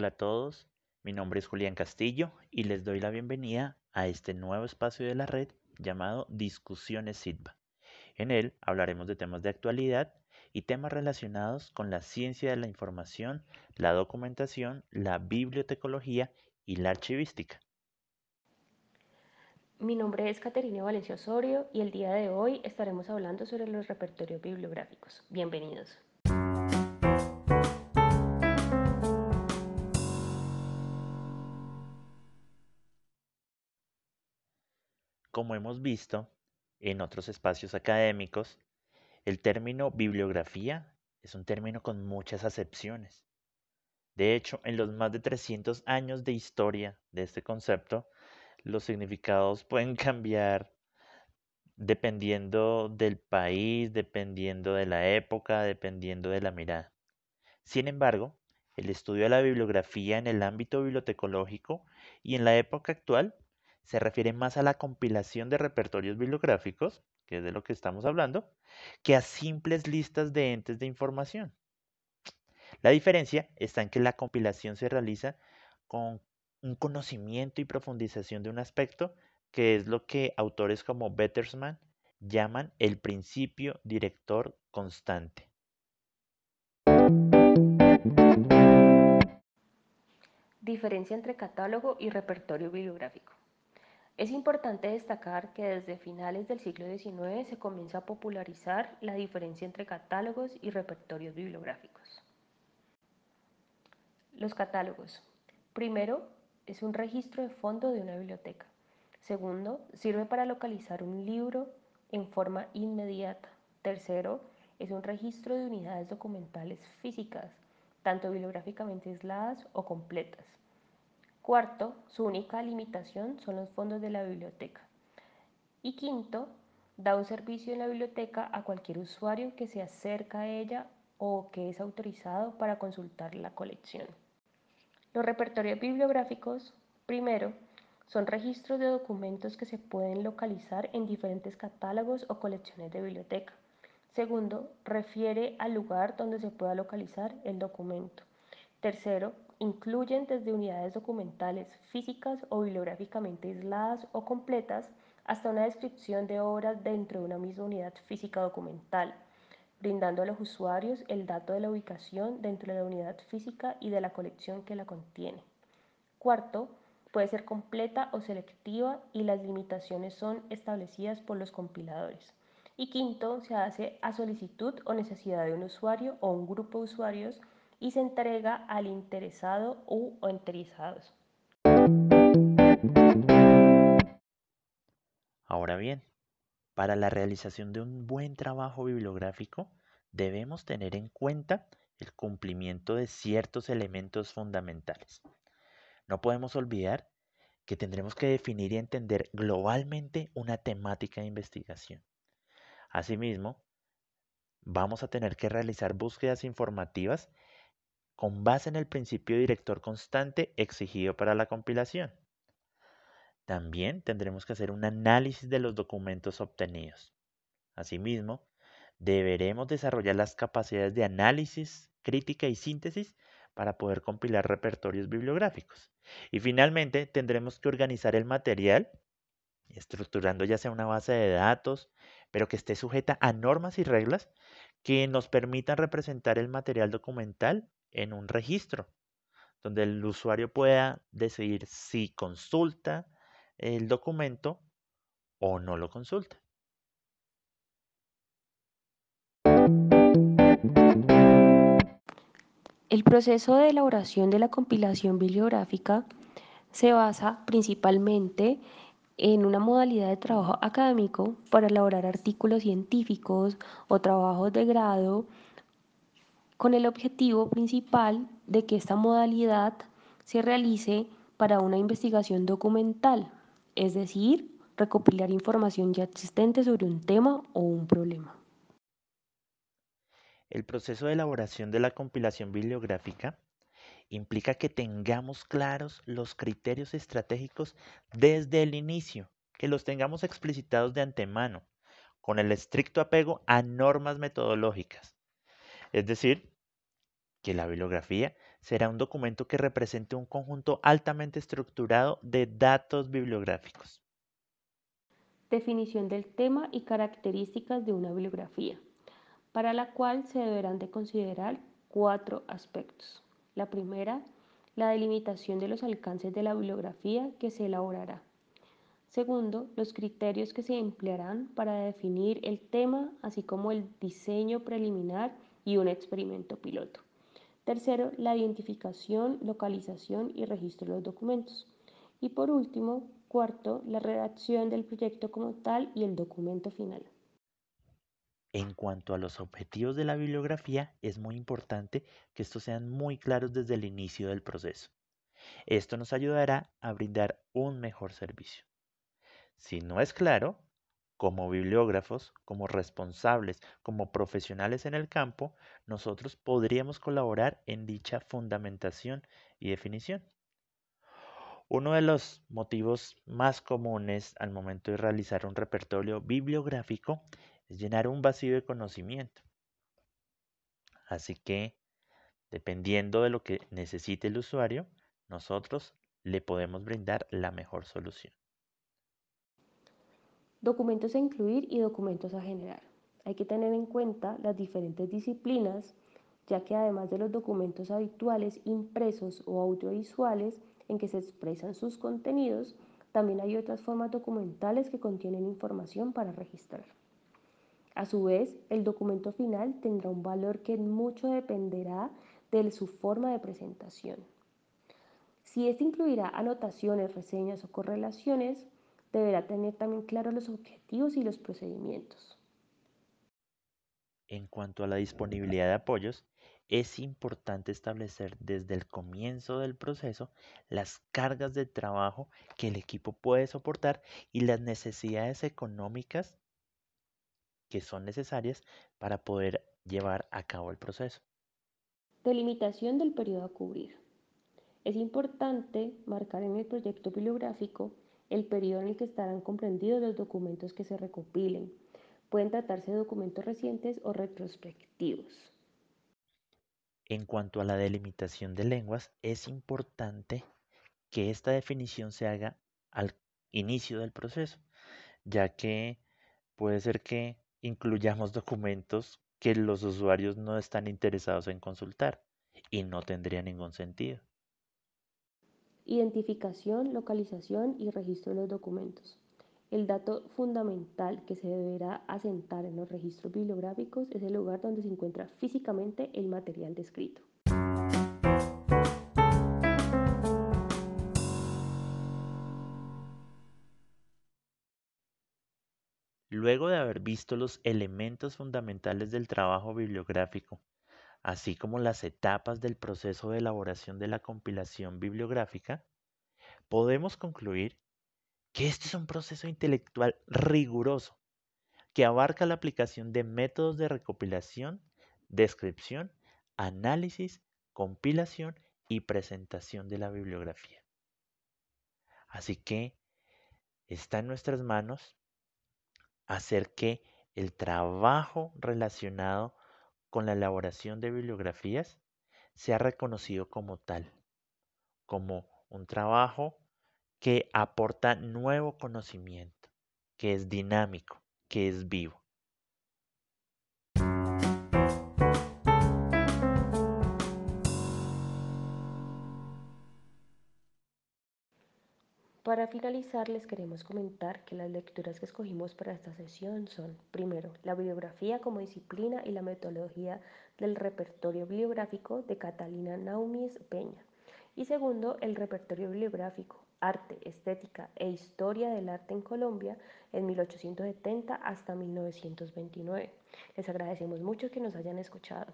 Hola a todos, mi nombre es Julián Castillo y les doy la bienvenida a este nuevo espacio de la red llamado Discusiones SIDBA. En él hablaremos de temas de actualidad y temas relacionados con la ciencia de la información, la documentación, la bibliotecología y la archivística. Mi nombre es Caterina Valencia Osorio y el día de hoy estaremos hablando sobre los repertorios bibliográficos. Bienvenidos. Como hemos visto en otros espacios académicos, el término bibliografía es un término con muchas acepciones. De hecho, en los más de 300 años de historia de este concepto, los significados pueden cambiar dependiendo del país, dependiendo de la época, dependiendo de la mirada. Sin embargo, el estudio de la bibliografía en el ámbito bibliotecológico y en la época actual se refiere más a la compilación de repertorios bibliográficos, que es de lo que estamos hablando, que a simples listas de entes de información. La diferencia está en que la compilación se realiza con un conocimiento y profundización de un aspecto que es lo que autores como Bettersman llaman el principio director constante. Diferencia entre catálogo y repertorio bibliográfico. Es importante destacar que desde finales del siglo XIX se comienza a popularizar la diferencia entre catálogos y repertorios bibliográficos. Los catálogos. Primero, es un registro de fondo de una biblioteca. Segundo, sirve para localizar un libro en forma inmediata. Tercero, es un registro de unidades documentales físicas, tanto bibliográficamente aisladas o completas. Cuarto, su única limitación son los fondos de la biblioteca. Y quinto, da un servicio en la biblioteca a cualquier usuario que se acerca a ella o que es autorizado para consultar la colección. Los repertorios bibliográficos, primero, son registros de documentos que se pueden localizar en diferentes catálogos o colecciones de biblioteca. Segundo, refiere al lugar donde se pueda localizar el documento. Tercero, incluyen desde unidades documentales físicas o bibliográficamente aisladas o completas hasta una descripción de obras dentro de una misma unidad física documental brindando a los usuarios el dato de la ubicación dentro de la unidad física y de la colección que la contiene. Cuarto, puede ser completa o selectiva y las limitaciones son establecidas por los compiladores. Y quinto, se hace a solicitud o necesidad de un usuario o un grupo de usuarios y se entrega al interesado u o interesados. Ahora bien, para la realización de un buen trabajo bibliográfico, debemos tener en cuenta el cumplimiento de ciertos elementos fundamentales. No podemos olvidar que tendremos que definir y entender globalmente una temática de investigación. Asimismo, vamos a tener que realizar búsquedas informativas con base en el principio director constante exigido para la compilación. También tendremos que hacer un análisis de los documentos obtenidos. Asimismo, deberemos desarrollar las capacidades de análisis, crítica y síntesis para poder compilar repertorios bibliográficos. Y finalmente, tendremos que organizar el material, estructurando ya sea una base de datos, pero que esté sujeta a normas y reglas que nos permitan representar el material documental en un registro, donde el usuario pueda decidir si consulta, el documento o no lo consulta. El proceso de elaboración de la compilación bibliográfica se basa principalmente en una modalidad de trabajo académico para elaborar artículos científicos o trabajos de grado con el objetivo principal de que esta modalidad se realice para una investigación documental es decir, recopilar información ya existente sobre un tema o un problema. El proceso de elaboración de la compilación bibliográfica implica que tengamos claros los criterios estratégicos desde el inicio, que los tengamos explicitados de antemano, con el estricto apego a normas metodológicas. Es decir, que la bibliografía será un documento que represente un conjunto altamente estructurado de datos bibliográficos. Definición del tema y características de una bibliografía, para la cual se deberán de considerar cuatro aspectos. La primera, la delimitación de los alcances de la bibliografía que se elaborará. Segundo, los criterios que se emplearán para definir el tema, así como el diseño preliminar y un experimento piloto. Tercero, la identificación, localización y registro de los documentos. Y por último, cuarto, la redacción del proyecto como tal y el documento final. En cuanto a los objetivos de la bibliografía, es muy importante que estos sean muy claros desde el inicio del proceso. Esto nos ayudará a brindar un mejor servicio. Si no es claro, como bibliógrafos, como responsables, como profesionales en el campo, nosotros podríamos colaborar en dicha fundamentación y definición. Uno de los motivos más comunes al momento de realizar un repertorio bibliográfico es llenar un vacío de conocimiento. Así que, dependiendo de lo que necesite el usuario, nosotros le podemos brindar la mejor solución. Documentos a incluir y documentos a generar. Hay que tener en cuenta las diferentes disciplinas, ya que además de los documentos habituales impresos o audiovisuales en que se expresan sus contenidos, también hay otras formas documentales que contienen información para registrar. A su vez, el documento final tendrá un valor que mucho dependerá de su forma de presentación. Si este incluirá anotaciones, reseñas o correlaciones, deberá tener también claros los objetivos y los procedimientos. En cuanto a la disponibilidad de apoyos, es importante establecer desde el comienzo del proceso las cargas de trabajo que el equipo puede soportar y las necesidades económicas que son necesarias para poder llevar a cabo el proceso. Delimitación del periodo a cubrir. Es importante marcar en el proyecto bibliográfico el periodo en el que estarán comprendidos los documentos que se recopilen. Pueden tratarse de documentos recientes o retrospectivos. En cuanto a la delimitación de lenguas, es importante que esta definición se haga al inicio del proceso, ya que puede ser que incluyamos documentos que los usuarios no están interesados en consultar y no tendría ningún sentido. Identificación, localización y registro de los documentos. El dato fundamental que se deberá asentar en los registros bibliográficos es el lugar donde se encuentra físicamente el material descrito. Luego de haber visto los elementos fundamentales del trabajo bibliográfico, así como las etapas del proceso de elaboración de la compilación bibliográfica, podemos concluir que este es un proceso intelectual riguroso que abarca la aplicación de métodos de recopilación, descripción, análisis, compilación y presentación de la bibliografía. Así que está en nuestras manos hacer que el trabajo relacionado con la elaboración de bibliografías sea reconocido como tal, como un trabajo que aporta nuevo conocimiento, que es dinámico, que es vivo. Para finalizar, les queremos comentar que las lecturas que escogimos para esta sesión son, primero, la bibliografía como disciplina y la metodología del repertorio bibliográfico de Catalina Naumis Peña. Y segundo, el repertorio bibliográfico, arte, estética e historia del arte en Colombia en 1870 hasta 1929. Les agradecemos mucho que nos hayan escuchado.